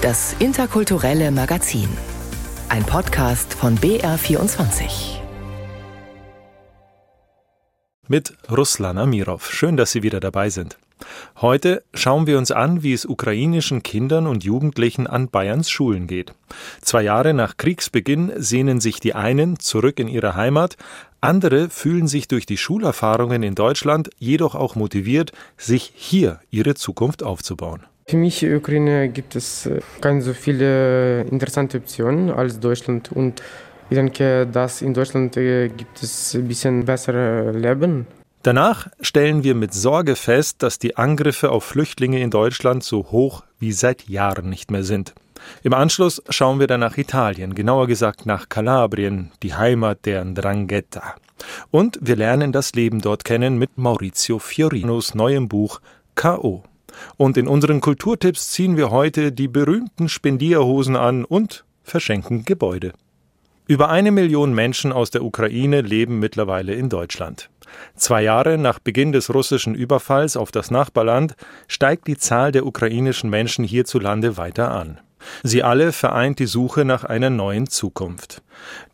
Das interkulturelle Magazin. Ein Podcast von BR24. Mit Ruslan Amirov. Schön, dass Sie wieder dabei sind. Heute schauen wir uns an, wie es ukrainischen Kindern und Jugendlichen an Bayerns Schulen geht. Zwei Jahre nach Kriegsbeginn sehnen sich die einen zurück in ihre Heimat, andere fühlen sich durch die Schulerfahrungen in Deutschland jedoch auch motiviert, sich hier ihre Zukunft aufzubauen. Für mich in Ukraine gibt es äh, ganz so viele interessante Optionen als Deutschland und ich denke, dass in Deutschland äh, gibt es ein bisschen bessere Leben. Danach stellen wir mit Sorge fest, dass die Angriffe auf Flüchtlinge in Deutschland so hoch wie seit Jahren nicht mehr sind. Im Anschluss schauen wir dann nach Italien, genauer gesagt nach Kalabrien, die Heimat der Ndrangheta. Und wir lernen das Leben dort kennen mit Maurizio Fiorinos neuem Buch K.O. Und in unseren Kulturtipps ziehen wir heute die berühmten Spendierhosen an und verschenken Gebäude. Über eine Million Menschen aus der Ukraine leben mittlerweile in Deutschland. Zwei Jahre nach Beginn des russischen Überfalls auf das Nachbarland steigt die Zahl der ukrainischen Menschen hierzulande weiter an. Sie alle vereint die Suche nach einer neuen Zukunft.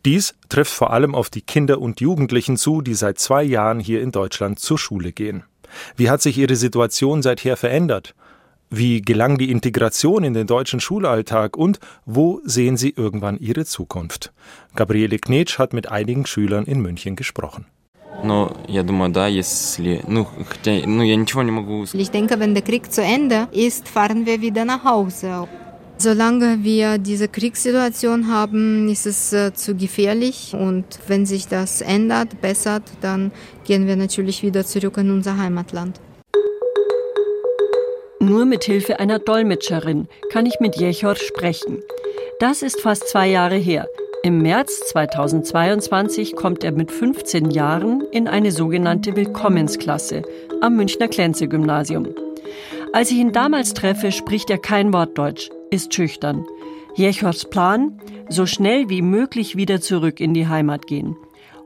Dies trifft vor allem auf die Kinder und Jugendlichen zu, die seit zwei Jahren hier in Deutschland zur Schule gehen. Wie hat sich ihre Situation seither verändert? Wie gelang die Integration in den deutschen Schulalltag und wo sehen Sie irgendwann Ihre Zukunft? Gabriele Knetsch hat mit einigen Schülern in München gesprochen. Ich denke, wenn der Krieg zu Ende ist, fahren wir wieder nach Hause. Solange wir diese Kriegssituation haben, ist es äh, zu gefährlich und wenn sich das ändert, bessert, dann gehen wir natürlich wieder zurück in unser Heimatland. Nur mit Hilfe einer Dolmetscherin kann ich mit Jechor sprechen. Das ist fast zwei Jahre her. Im März 2022 kommt er mit 15 Jahren in eine sogenannte Willkommensklasse am Münchner Klenze-Gymnasium. Als ich ihn damals treffe, spricht er kein Wort Deutsch, ist schüchtern. Jechors Plan? So schnell wie möglich wieder zurück in die Heimat gehen.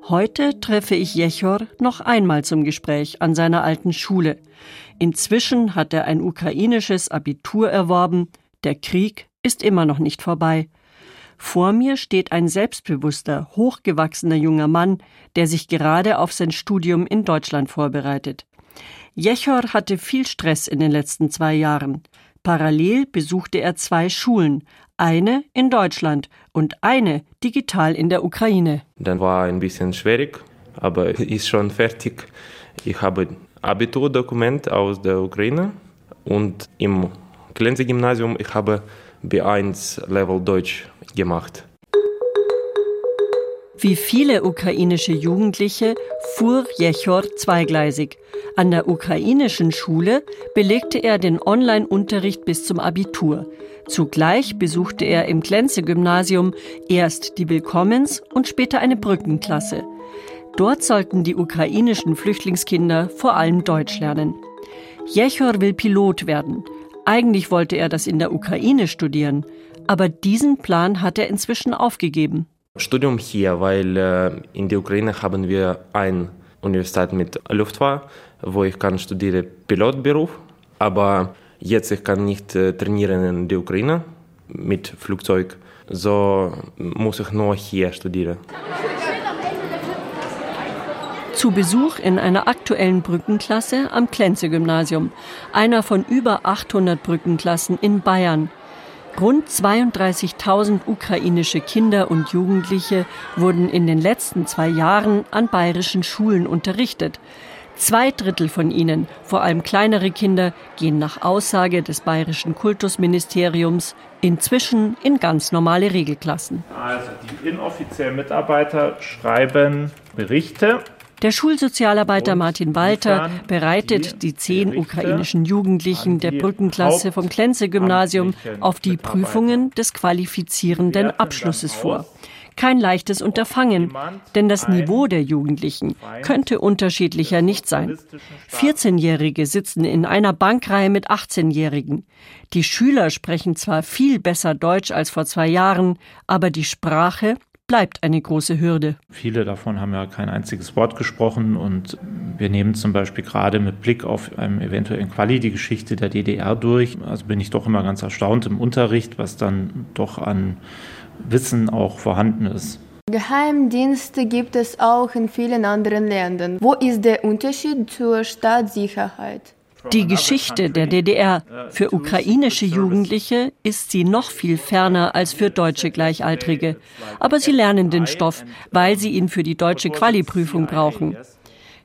Heute treffe ich Jechor noch einmal zum Gespräch an seiner alten Schule. Inzwischen hat er ein ukrainisches Abitur erworben. Der Krieg ist immer noch nicht vorbei. Vor mir steht ein selbstbewusster, hochgewachsener junger Mann, der sich gerade auf sein Studium in Deutschland vorbereitet. Jechor hatte viel Stress in den letzten zwei Jahren. Parallel besuchte er zwei Schulen, eine in Deutschland und eine digital in der Ukraine. Dann war ein bisschen schwierig, aber ist schon fertig. Ich habe Abiturdokument aus der Ukraine und im Glenze-Gymnasium ich habe B1 Level Deutsch gemacht. Wie viele ukrainische Jugendliche fuhr Jechor zweigleisig. An der ukrainischen Schule belegte er den Online-Unterricht bis zum Abitur. Zugleich besuchte er im Klenze-Gymnasium erst die Willkommens- und später eine Brückenklasse. Dort sollten die ukrainischen Flüchtlingskinder vor allem Deutsch lernen. Jechor will Pilot werden. Eigentlich wollte er das in der Ukraine studieren, aber diesen Plan hat er inzwischen aufgegeben. Studium hier, weil äh, in der Ukraine haben wir eine Universität mit Luftfahrt, wo ich kann studieren Pilotberuf, aber jetzt ich kann nicht äh, trainieren in der Ukraine mit Flugzeug, so muss ich nur hier studieren. Zu Besuch in einer aktuellen Brückenklasse am Klenze-Gymnasium, einer von über 800 Brückenklassen in Bayern. Rund 32.000 ukrainische Kinder und Jugendliche wurden in den letzten zwei Jahren an bayerischen Schulen unterrichtet. Zwei Drittel von ihnen, vor allem kleinere Kinder, gehen nach Aussage des bayerischen Kultusministeriums inzwischen in ganz normale Regelklassen. Also die inoffiziellen Mitarbeiter schreiben Berichte der Schulsozialarbeiter Martin Walter bereitet die zehn ukrainischen Jugendlichen der Brückenklasse vom Klenze-Gymnasium auf die Prüfungen des qualifizierenden Abschlusses vor. Kein leichtes Unterfangen, denn das Niveau der Jugendlichen könnte unterschiedlicher nicht sein. 14-Jährige sitzen in einer Bankreihe mit 18-Jährigen. Die Schüler sprechen zwar viel besser Deutsch als vor zwei Jahren, aber die Sprache bleibt eine große Hürde. Viele davon haben ja kein einziges Wort gesprochen und wir nehmen zum Beispiel gerade mit Blick auf einem eventuellen Quali die Geschichte der DDR durch. Also bin ich doch immer ganz erstaunt im Unterricht, was dann doch an Wissen auch vorhanden ist. Geheimdienste gibt es auch in vielen anderen Ländern. Wo ist der Unterschied zur Staatssicherheit? Die Geschichte der DDR für ukrainische Jugendliche ist sie noch viel ferner als für deutsche Gleichaltrige. Aber sie lernen den Stoff, weil sie ihn für die deutsche Qualiprüfung brauchen.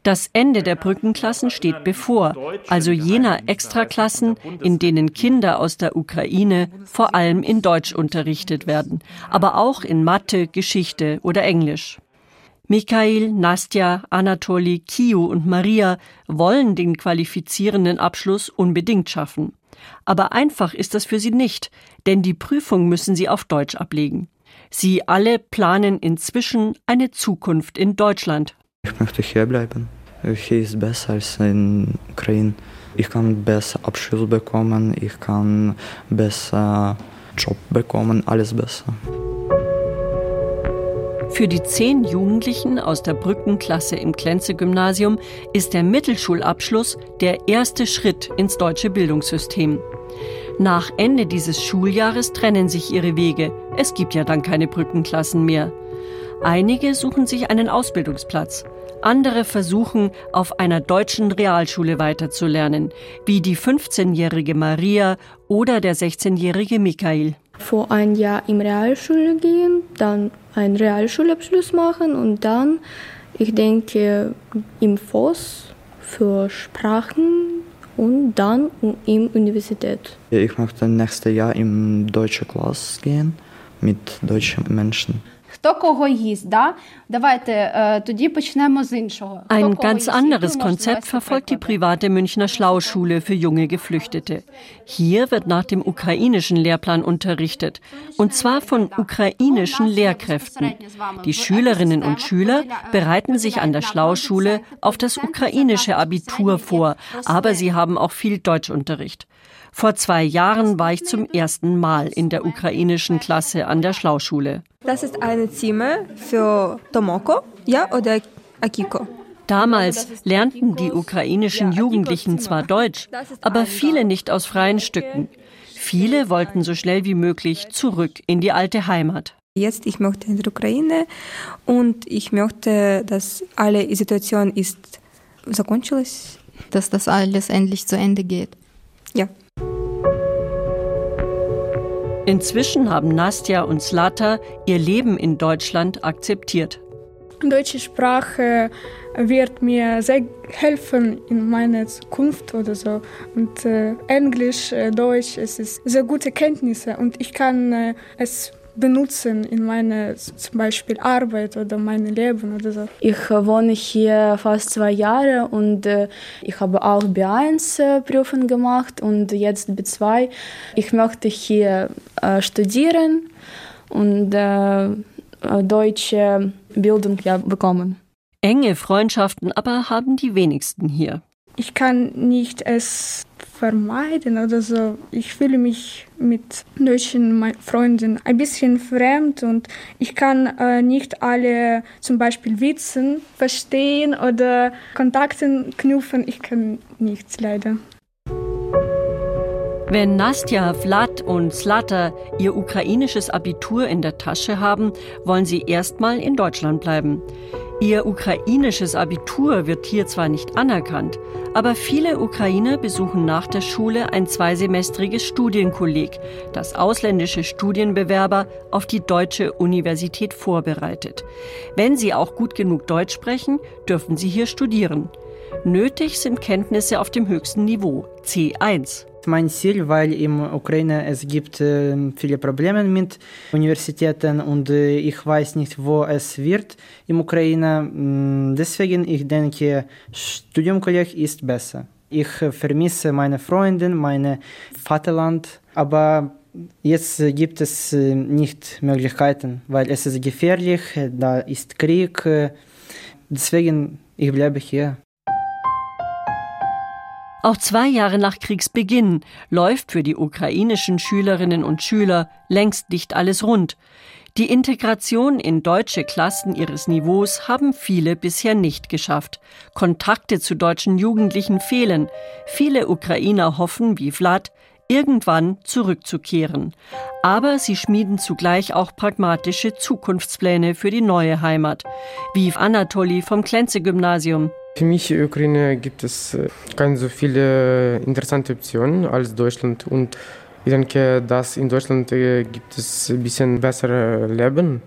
Das Ende der Brückenklassen steht bevor, also jener Extraklassen, in denen Kinder aus der Ukraine vor allem in Deutsch unterrichtet werden, aber auch in Mathe, Geschichte oder Englisch. Mikhail, Nastja, Anatoli, Kiu und Maria wollen den qualifizierenden Abschluss unbedingt schaffen. Aber einfach ist das für sie nicht, denn die Prüfung müssen sie auf Deutsch ablegen. Sie alle planen inzwischen eine Zukunft in Deutschland, ich möchte hier bleiben. Hier ist besser als in Ukraine. Ich kann besser Abschluss bekommen, ich kann besser Job bekommen, alles besser. Für die zehn Jugendlichen aus der Brückenklasse im Klenze-Gymnasium ist der Mittelschulabschluss der erste Schritt ins deutsche Bildungssystem. Nach Ende dieses Schuljahres trennen sich ihre Wege. Es gibt ja dann keine Brückenklassen mehr. Einige suchen sich einen Ausbildungsplatz. Andere versuchen, auf einer deutschen Realschule weiterzulernen, wie die 15-jährige Maria oder der 16-jährige Michael. Vor ein Jahr in Realschule gehen, dann einen Realschulabschluss machen und dann, ich denke, im FOS für Sprachen und dann in Universität. Ich möchte nächstes Jahr in deutsche Klasse gehen mit deutschen Menschen. Ein ganz anderes Konzept verfolgt die private Münchner Schlauschule für junge Geflüchtete. Hier wird nach dem ukrainischen Lehrplan unterrichtet, und zwar von ukrainischen Lehrkräften. Die Schülerinnen und Schüler bereiten sich an der Schlauschule auf das ukrainische Abitur vor, aber sie haben auch viel Deutschunterricht. Vor zwei Jahren war ich zum ersten Mal in der ukrainischen Klasse an der Schlauschule. Das ist ein Zimmer für Tomoko, ja, oder Akiko. Damals lernten die ukrainischen Jugendlichen zwar Deutsch, aber viele nicht aus freien Stücken. Viele wollten so schnell wie möglich zurück in die alte Heimat. Jetzt ich möchte in der Ukraine und ich möchte, dass alle Situation ist закончилась. Dass das alles endlich zu Ende geht. Ja. Inzwischen haben Nastja und Slata ihr Leben in Deutschland akzeptiert. Deutsche Sprache wird mir sehr helfen in meiner Zukunft oder so. Und äh, Englisch, äh, Deutsch, es ist sehr gute Kenntnisse und ich kann äh, es benutzen in meiner zum Beispiel Arbeit oder mein Leben oder so. Ich wohne hier fast zwei Jahre und äh, ich habe auch B1-Prüfung gemacht und jetzt B2. Ich möchte hier äh, studieren und äh, deutsche Bildung ja, bekommen. Enge Freundschaften aber haben die wenigsten hier. Ich kann nicht es vermeiden oder so. Ich fühle mich mit deutschen Freunden ein bisschen fremd und ich kann äh, nicht alle zum Beispiel Witzen verstehen oder Kontakte knüpfen. Ich kann nichts leider. Wenn Nastja, Vlad und Slata ihr ukrainisches Abitur in der Tasche haben, wollen sie erstmal in Deutschland bleiben. Ihr ukrainisches Abitur wird hier zwar nicht anerkannt, aber viele Ukrainer besuchen nach der Schule ein zweisemestriges Studienkolleg, das ausländische Studienbewerber auf die deutsche Universität vorbereitet. Wenn sie auch gut genug Deutsch sprechen, dürfen sie hier studieren. Nötig sind Kenntnisse auf dem höchsten Niveau, C1 mein Ziel, weil in Ukraine es gibt äh, viele Probleme mit Universitäten und äh, ich weiß nicht, wo es wird in Ukraine. Mm, deswegen ich denke, Studiumkolleg ist besser. Ich vermisse meine Freundin, mein Vaterland, aber jetzt gibt es äh, nicht Möglichkeiten, weil es ist gefährlich, da ist Krieg. Deswegen ich bleibe hier. Auch zwei Jahre nach Kriegsbeginn läuft für die ukrainischen Schülerinnen und Schüler längst nicht alles rund. Die Integration in deutsche Klassen ihres Niveaus haben viele bisher nicht geschafft. Kontakte zu deutschen Jugendlichen fehlen. Viele Ukrainer hoffen, wie Vlad, irgendwann zurückzukehren. Aber sie schmieden zugleich auch pragmatische Zukunftspläne für die neue Heimat, wie Anatoli vom Klenze-Gymnasium. Für mich in Ukraine gibt es äh, so viele interessante Optionen als Deutschland und ich denke, dass in Deutschland äh, gibt es ein bisschen bessere Leben.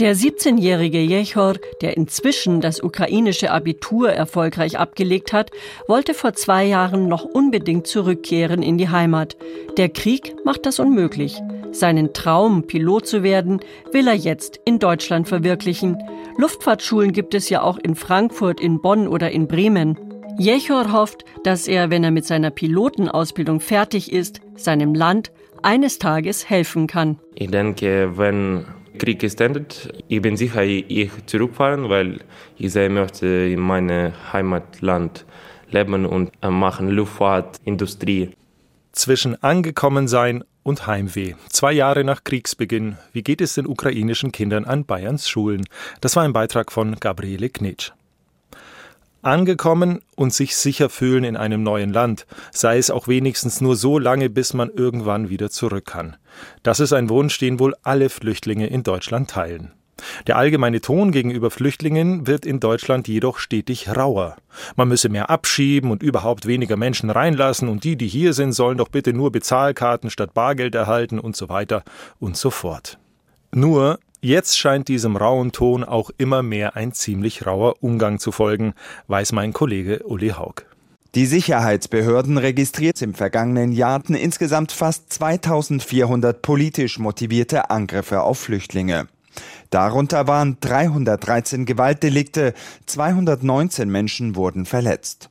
Der 17-jährige Jechor, der inzwischen das ukrainische Abitur erfolgreich abgelegt hat, wollte vor zwei Jahren noch unbedingt zurückkehren in die Heimat. Der Krieg macht das unmöglich. Seinen Traum, Pilot zu werden, will er jetzt in Deutschland verwirklichen. Luftfahrtschulen gibt es ja auch in Frankfurt, in Bonn oder in Bremen. Jechor hofft, dass er, wenn er mit seiner Pilotenausbildung fertig ist, seinem Land eines Tages helfen kann. Ich denke, wenn Krieg ist endet, ich bin sicher, ich zurückfahren, weil ich sehr möchte in meinem Heimatland leben und machen Luftfahrtindustrie. Zwischen angekommen sein und Heimweh. Zwei Jahre nach Kriegsbeginn. Wie geht es den ukrainischen Kindern an Bayerns Schulen? Das war ein Beitrag von Gabriele Knitsch. Angekommen und sich sicher fühlen in einem neuen Land, sei es auch wenigstens nur so lange, bis man irgendwann wieder zurück kann. Das ist ein Wunsch, den wohl alle Flüchtlinge in Deutschland teilen. Der allgemeine Ton gegenüber Flüchtlingen wird in Deutschland jedoch stetig rauer. Man müsse mehr abschieben und überhaupt weniger Menschen reinlassen und die, die hier sind, sollen doch bitte nur Bezahlkarten statt Bargeld erhalten und so weiter und so fort. Nur Jetzt scheint diesem rauen Ton auch immer mehr ein ziemlich rauer Umgang zu folgen, weiß mein Kollege Uli Haug. Die Sicherheitsbehörden registriert im vergangenen Jahr insgesamt fast 2400 politisch motivierte Angriffe auf Flüchtlinge. Darunter waren 313 Gewaltdelikte, 219 Menschen wurden verletzt.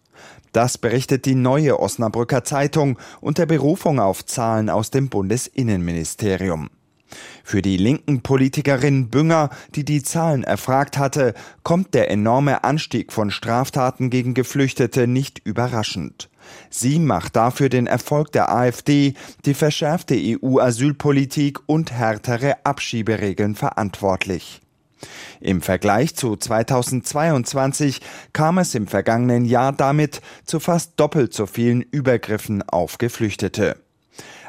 Das berichtet die neue Osnabrücker Zeitung unter Berufung auf Zahlen aus dem Bundesinnenministerium. Für die linken Politikerin Bünger, die die Zahlen erfragt hatte, kommt der enorme Anstieg von Straftaten gegen Geflüchtete nicht überraschend. Sie macht dafür den Erfolg der AfD, die verschärfte EU-Asylpolitik und härtere Abschieberegeln verantwortlich. Im Vergleich zu 2022 kam es im vergangenen Jahr damit zu fast doppelt so vielen Übergriffen auf Geflüchtete.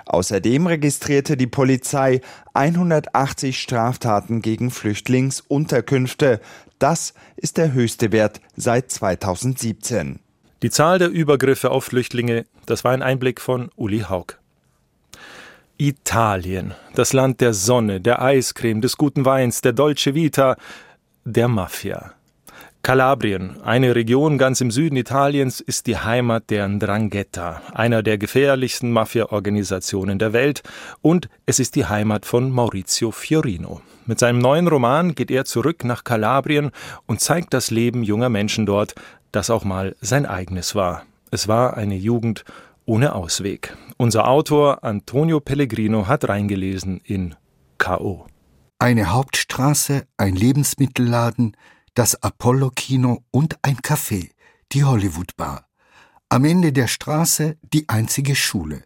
Außerdem registrierte die Polizei 180 Straftaten gegen Flüchtlingsunterkünfte. Das ist der höchste Wert seit 2017. Die Zahl der Übergriffe auf Flüchtlinge, das war ein Einblick von Uli Haug. Italien, das Land der Sonne, der Eiscreme, des guten Weins, der Dolce Vita, der Mafia. Kalabrien, eine Region ganz im Süden Italiens, ist die Heimat der Ndrangheta, einer der gefährlichsten Mafia-Organisationen der Welt, und es ist die Heimat von Maurizio Fiorino. Mit seinem neuen Roman geht er zurück nach Kalabrien und zeigt das Leben junger Menschen dort, das auch mal sein eigenes war. Es war eine Jugend ohne Ausweg. Unser Autor Antonio Pellegrino hat reingelesen in K.O. Eine Hauptstraße, ein Lebensmittelladen, das Apollo-Kino und ein Café, die Hollywood-Bar. Am Ende der Straße die einzige Schule.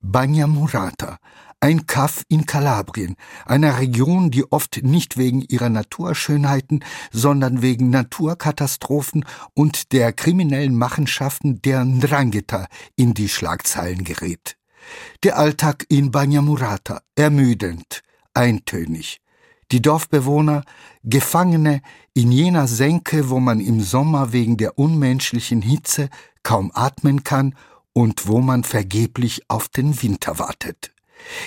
Bagna Murata, ein Kaff in Kalabrien, einer Region, die oft nicht wegen ihrer Naturschönheiten, sondern wegen Naturkatastrophen und der kriminellen Machenschaften der Ndrangheta in die Schlagzeilen gerät. Der Alltag in Bagna Murata, ermüdend, eintönig die Dorfbewohner Gefangene in jener Senke, wo man im Sommer wegen der unmenschlichen Hitze kaum atmen kann und wo man vergeblich auf den Winter wartet.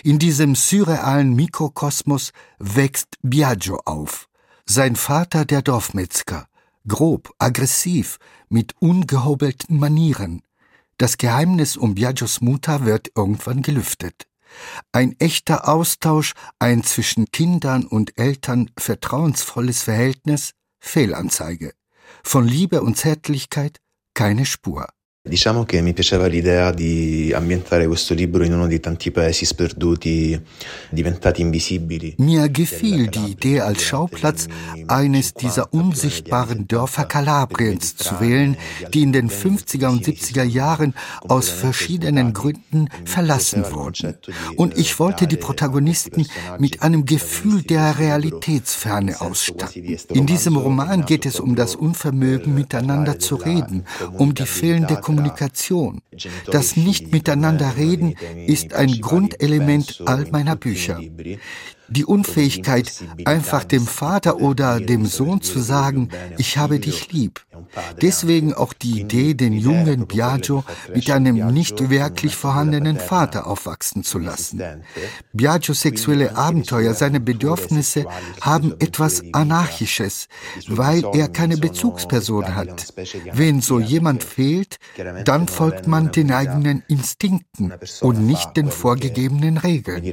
In diesem surrealen Mikrokosmos wächst Biagio auf. Sein Vater der Dorfmetzger, grob, aggressiv, mit ungehobelten Manieren. Das Geheimnis um Biagios Mutter wird irgendwann gelüftet. Ein echter Austausch, ein zwischen Kindern und Eltern vertrauensvolles Verhältnis, Fehlanzeige. Von Liebe und Zärtlichkeit keine Spur. Diciamo che mi piaceva l'idea di ambientare questo libro in uno dei tanti paesi sperduti, diventati invisibili. Mir gefiel die Idee, als Schauplatz eines dieser unsichtbaren Dörfer Kalabriens zu wählen, die in den 50er und 70er Jahren aus verschiedenen Gründen verlassen wurden. Und ich wollte die Protagonisten mit einem Gefühl der Realitätsferne ausstatten. In diesem Roman geht es um das Unvermögen, miteinander zu reden, um die fehlende Kommunikation Kommunikation. Das Nicht-Miteinander-Reden ist ein Grundelement all meiner Bücher. Die Unfähigkeit, einfach dem Vater oder dem Sohn zu sagen, ich habe dich lieb. Deswegen auch die Idee, den jungen Biagio mit einem nicht wirklich vorhandenen Vater aufwachsen zu lassen. Biagios sexuelle Abenteuer, seine Bedürfnisse haben etwas Anarchisches, weil er keine Bezugsperson hat. Wenn so jemand fehlt, dann folgt man den eigenen Instinkten und nicht den vorgegebenen Regeln.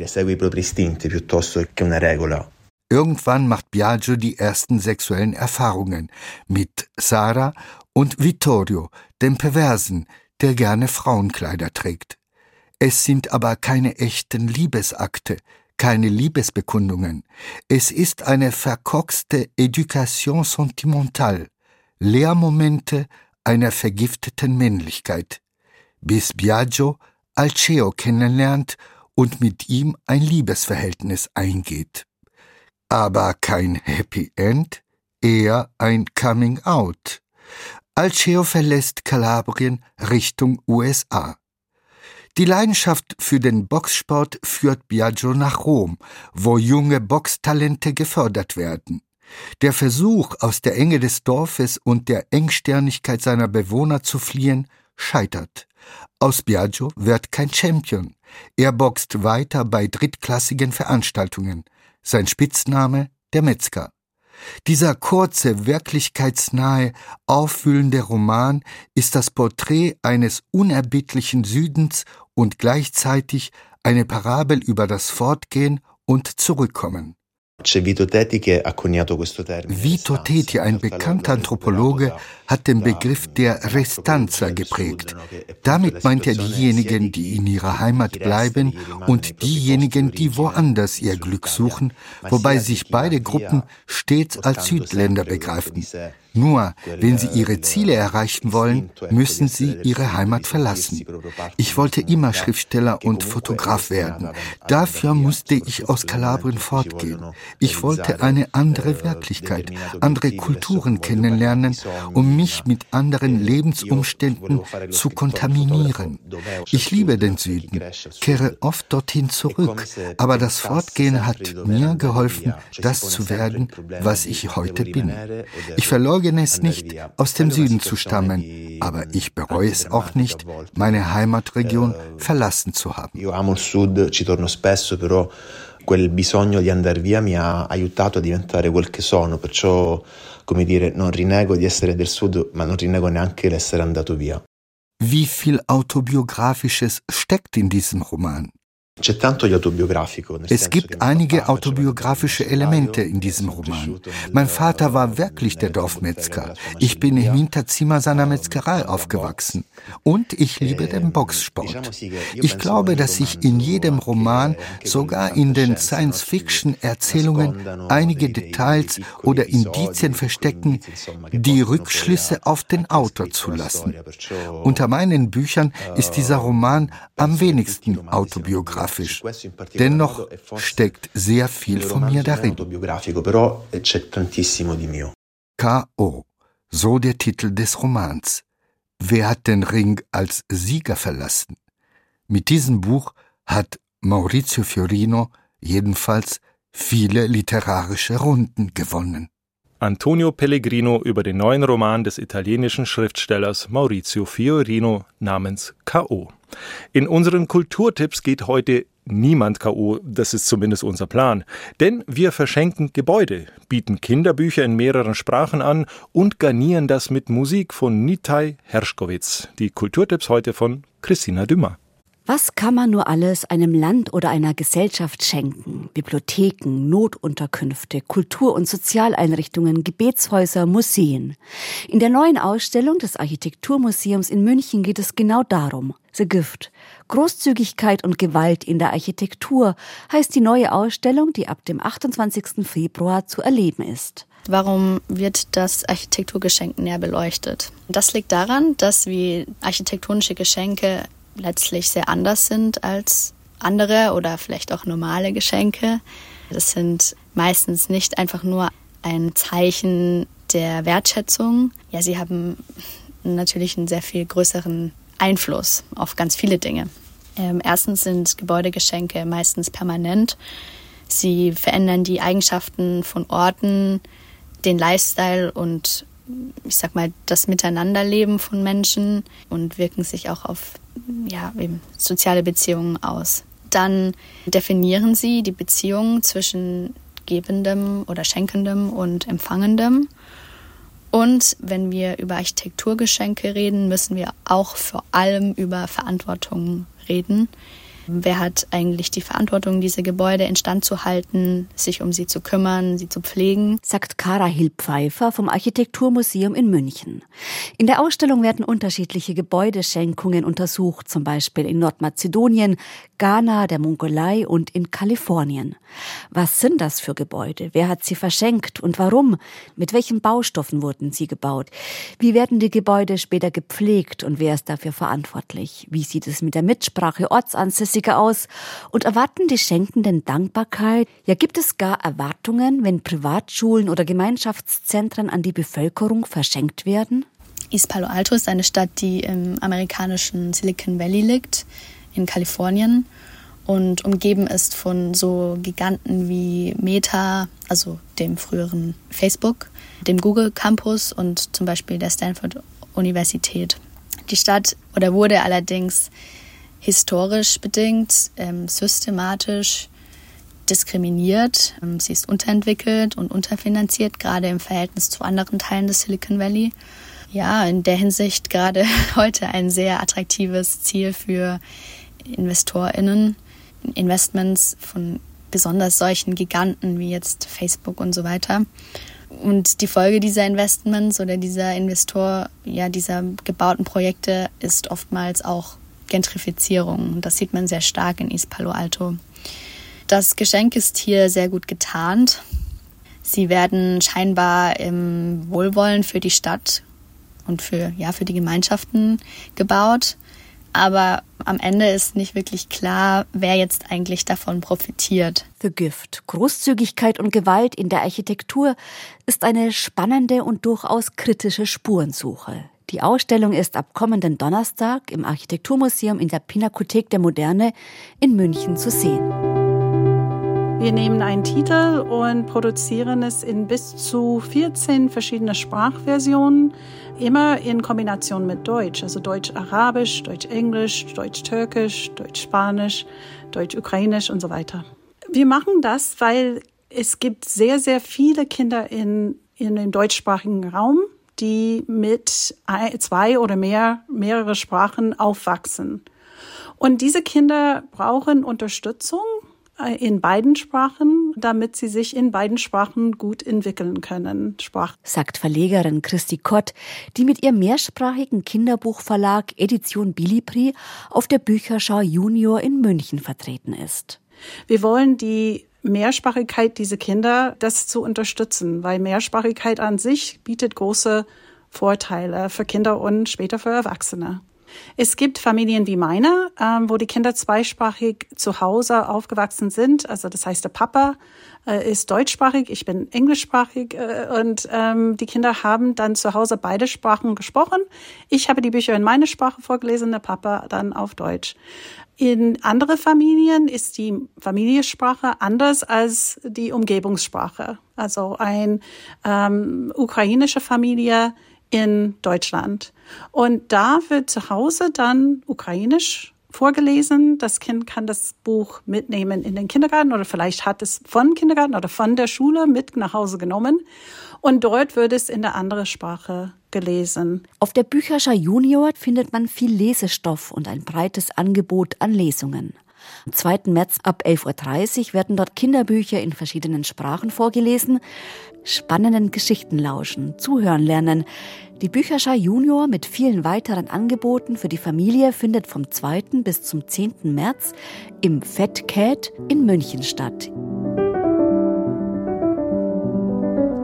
Irgendwann macht Biagio die ersten sexuellen Erfahrungen mit Sarah und Vittorio, dem Perversen, der gerne Frauenkleider trägt. Es sind aber keine echten Liebesakte, keine Liebesbekundungen. Es ist eine verkorkste Education sentimentale, Lehrmomente einer vergifteten Männlichkeit, bis Biagio Alceo kennenlernt und mit ihm ein Liebesverhältnis eingeht. Aber kein Happy End, eher ein Coming Out. Alceo verlässt Kalabrien Richtung USA. Die Leidenschaft für den Boxsport führt Biagio nach Rom, wo junge Boxtalente gefördert werden. Der Versuch, aus der Enge des Dorfes und der Engsternigkeit seiner Bewohner zu fliehen, scheitert. Aus Biagio wird kein Champion. Er boxt weiter bei drittklassigen Veranstaltungen. Sein Spitzname der Metzger. Dieser kurze, wirklichkeitsnahe, aufwühlende Roman ist das Porträt eines unerbittlichen Südens und gleichzeitig eine Parabel über das Fortgehen und Zurückkommen. Vito Teti, ein bekannter Anthropologe, hat den Begriff der Restanza geprägt. Damit meint er diejenigen, die in ihrer Heimat bleiben und diejenigen, die woanders ihr Glück suchen, wobei sich beide Gruppen stets als Südländer begreifen. Nur wenn sie ihre Ziele erreichen wollen, müssen sie ihre Heimat verlassen. Ich wollte immer Schriftsteller und Fotograf werden. Dafür musste ich aus Kalabrien fortgehen. Ich wollte eine andere Wirklichkeit, andere Kulturen kennenlernen, um mich mit anderen Lebensumständen zu kontaminieren. Ich liebe den Süden, kehre oft dorthin zurück, aber das Fortgehen hat mir geholfen, das zu werden, was ich heute bin. Ich verlor verleugne es nicht, aus dem Süden zu stammen, aber ich bereue es auch nicht, meine Heimatregion verlassen zu haben. Io amo il Sud, ci torno spesso, però quel bisogno di andare via mi ha aiutato a diventare quel che sono, perciò, come dire, non rinego di essere del Sud, ma non rinego neanche l'essere andato via. Wie viel autobiografisches steckt in diesem Roman? Es gibt einige autobiografische Elemente in diesem Roman. Mein Vater war wirklich der Dorfmetzger. Ich bin im Hinterzimmer seiner Metzgerei aufgewachsen. Und ich liebe den Boxsport. Ich glaube, dass sich in jedem Roman, sogar in den Science-Fiction-Erzählungen, einige Details oder Indizien verstecken, die Rückschlüsse auf den Autor zulassen. Unter meinen Büchern ist dieser Roman am wenigsten autobiografisch biografisch. Dennoch steckt sehr viel von mir darin. K.O. So der Titel des Romans. Wer hat den Ring als Sieger verlassen? Mit diesem Buch hat Maurizio Fiorino jedenfalls viele literarische Runden gewonnen. Antonio Pellegrino über den neuen Roman des italienischen Schriftstellers Maurizio Fiorino namens K.O. In unseren Kulturtipps geht heute niemand K.O., das ist zumindest unser Plan. Denn wir verschenken Gebäude, bieten Kinderbücher in mehreren Sprachen an und garnieren das mit Musik von Nitai Herschkowitz. Die Kulturtipps heute von Christina Dümmer. Was kann man nur alles einem Land oder einer Gesellschaft schenken? Bibliotheken, Notunterkünfte, Kultur- und Sozialeinrichtungen, Gebetshäuser, Museen. In der neuen Ausstellung des Architekturmuseums in München geht es genau darum. The Gift. Großzügigkeit und Gewalt in der Architektur heißt die neue Ausstellung, die ab dem 28. Februar zu erleben ist. Warum wird das Architekturgeschenk näher beleuchtet? Das liegt daran, dass wir architektonische Geschenke letztlich sehr anders sind als andere oder vielleicht auch normale Geschenke. Das sind meistens nicht einfach nur ein Zeichen der Wertschätzung. Ja, sie haben natürlich einen sehr viel größeren Einfluss auf ganz viele Dinge. Ähm, erstens sind Gebäudegeschenke meistens permanent. Sie verändern die Eigenschaften von Orten, den Lifestyle und ich sag mal das Miteinanderleben von Menschen und wirken sich auch auf ja, eben soziale Beziehungen aus. Dann definieren sie die Beziehung zwischen Gebendem oder Schenkendem und Empfangendem. Und wenn wir über Architekturgeschenke reden, müssen wir auch vor allem über Verantwortung reden. Wer hat eigentlich die Verantwortung, diese Gebäude instand zu halten, sich um sie zu kümmern, sie zu pflegen? Sagt Kara Hill-Pfeiffer vom Architekturmuseum in München. In der Ausstellung werden unterschiedliche Gebäudeschenkungen untersucht, zum Beispiel in Nordmazedonien, Ghana, der Mongolei und in Kalifornien. Was sind das für Gebäude? Wer hat sie verschenkt und warum? Mit welchen Baustoffen wurden sie gebaut? Wie werden die Gebäude später gepflegt und wer ist dafür verantwortlich? Wie sieht es mit der Mitsprache Ortsansässiger aus? Und erwarten die Schenkenden Dankbarkeit? Ja, gibt es gar Erwartungen, wenn Privatschulen oder Gemeinschaftszentren an die Bevölkerung verschenkt werden? East Palo Alto ist eine Stadt, die im amerikanischen Silicon Valley liegt in Kalifornien und umgeben ist von so Giganten wie Meta, also dem früheren Facebook, dem Google Campus und zum Beispiel der Stanford Universität. Die Stadt oder wurde allerdings historisch bedingt ähm, systematisch diskriminiert. Ähm, sie ist unterentwickelt und unterfinanziert, gerade im Verhältnis zu anderen Teilen des Silicon Valley. Ja, in der Hinsicht gerade heute ein sehr attraktives Ziel für InvestorInnen, Investments von besonders solchen Giganten wie jetzt Facebook und so weiter. Und die Folge dieser Investments oder dieser Investor, ja, dieser gebauten Projekte ist oftmals auch Gentrifizierung. Das sieht man sehr stark in East Palo Alto. Das Geschenk ist hier sehr gut getarnt. Sie werden scheinbar im Wohlwollen für die Stadt und für, ja, für die Gemeinschaften gebaut aber am Ende ist nicht wirklich klar, wer jetzt eigentlich davon profitiert. The Gift. Großzügigkeit und Gewalt in der Architektur ist eine spannende und durchaus kritische Spurensuche. Die Ausstellung ist ab kommenden Donnerstag im Architekturmuseum in der Pinakothek der Moderne in München zu sehen. Wir nehmen einen Titel und produzieren es in bis zu 14 verschiedene Sprachversionen, immer in Kombination mit Deutsch, also Deutsch-Arabisch, Deutsch-Englisch, Deutsch-Türkisch, Deutsch-Spanisch, Deutsch-Ukrainisch und so weiter. Wir machen das, weil es gibt sehr, sehr viele Kinder in, in dem deutschsprachigen Raum, die mit zwei oder mehr, mehrere Sprachen aufwachsen. Und diese Kinder brauchen Unterstützung in beiden Sprachen, damit sie sich in beiden Sprachen gut entwickeln können. Sprach sagt Verlegerin Christi Kott, die mit ihrem mehrsprachigen Kinderbuchverlag Edition Bilibri auf der Bücherschau Junior in München vertreten ist. Wir wollen die Mehrsprachigkeit dieser Kinder, das zu unterstützen, weil Mehrsprachigkeit an sich bietet große Vorteile für Kinder und später für Erwachsene. Es gibt Familien wie meine, ähm, wo die Kinder zweisprachig zu Hause aufgewachsen sind. Also das heißt, der Papa äh, ist deutschsprachig, ich bin englischsprachig äh, und ähm, die Kinder haben dann zu Hause beide Sprachen gesprochen. Ich habe die Bücher in meine Sprache vorgelesen, der Papa dann auf Deutsch. In andere Familien ist die Familiensprache anders als die Umgebungssprache. Also ein ähm, ukrainische Familie in Deutschland. Und da wird zu Hause dann ukrainisch vorgelesen. Das Kind kann das Buch mitnehmen in den Kindergarten oder vielleicht hat es von Kindergarten oder von der Schule mit nach Hause genommen. Und dort wird es in der anderen Sprache gelesen. Auf der Bücherschau Junior findet man viel Lesestoff und ein breites Angebot an Lesungen. Am 2. März ab 11.30 Uhr werden dort Kinderbücher in verschiedenen Sprachen vorgelesen, spannenden Geschichten lauschen, zuhören lernen. Die Bücherschau Junior mit vielen weiteren Angeboten für die Familie findet vom 2. bis zum 10. März im Fat Cat in München statt.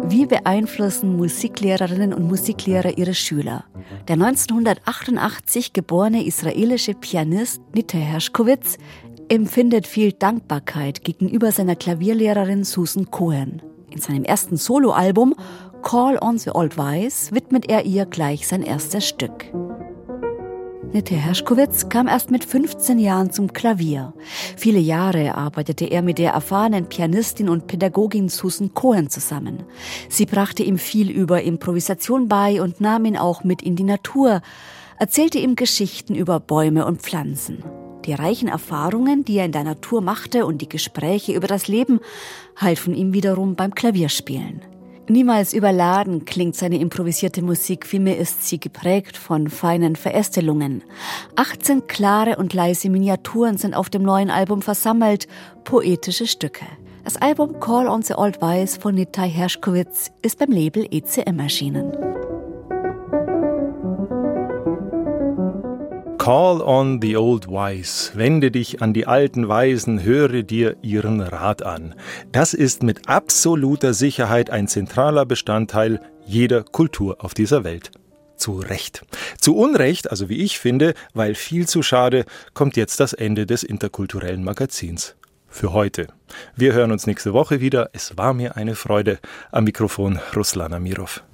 Wie beeinflussen Musiklehrerinnen und Musiklehrer ihre Schüler? Der 1988 geborene israelische Pianist Nite Hershkowitz empfindet viel Dankbarkeit gegenüber seiner Klavierlehrerin Susan Cohen. In seinem ersten Soloalbum Call on the Old Wise widmet er ihr gleich sein erstes Stück. Nette Herschkowitz kam erst mit 15 Jahren zum Klavier. Viele Jahre arbeitete er mit der erfahrenen Pianistin und Pädagogin Susan Cohen zusammen. Sie brachte ihm viel über Improvisation bei und nahm ihn auch mit in die Natur, erzählte ihm Geschichten über Bäume und Pflanzen. Die reichen Erfahrungen, die er in der Natur machte und die Gespräche über das Leben halfen ihm wiederum beim Klavierspielen. Niemals überladen klingt seine improvisierte Musik, vielmehr ist sie geprägt von feinen Verästelungen. 18 klare und leise Miniaturen sind auf dem neuen Album versammelt, poetische Stücke. Das Album Call on the Old Wise von Nitai Herschkowitz ist beim Label ECM erschienen. Call on the old wise. Wende dich an die alten Weisen, höre dir ihren Rat an. Das ist mit absoluter Sicherheit ein zentraler Bestandteil jeder Kultur auf dieser Welt. Zu Recht. Zu Unrecht, also wie ich finde, weil viel zu schade, kommt jetzt das Ende des interkulturellen Magazins. Für heute. Wir hören uns nächste Woche wieder. Es war mir eine Freude. Am Mikrofon Ruslan Amirov.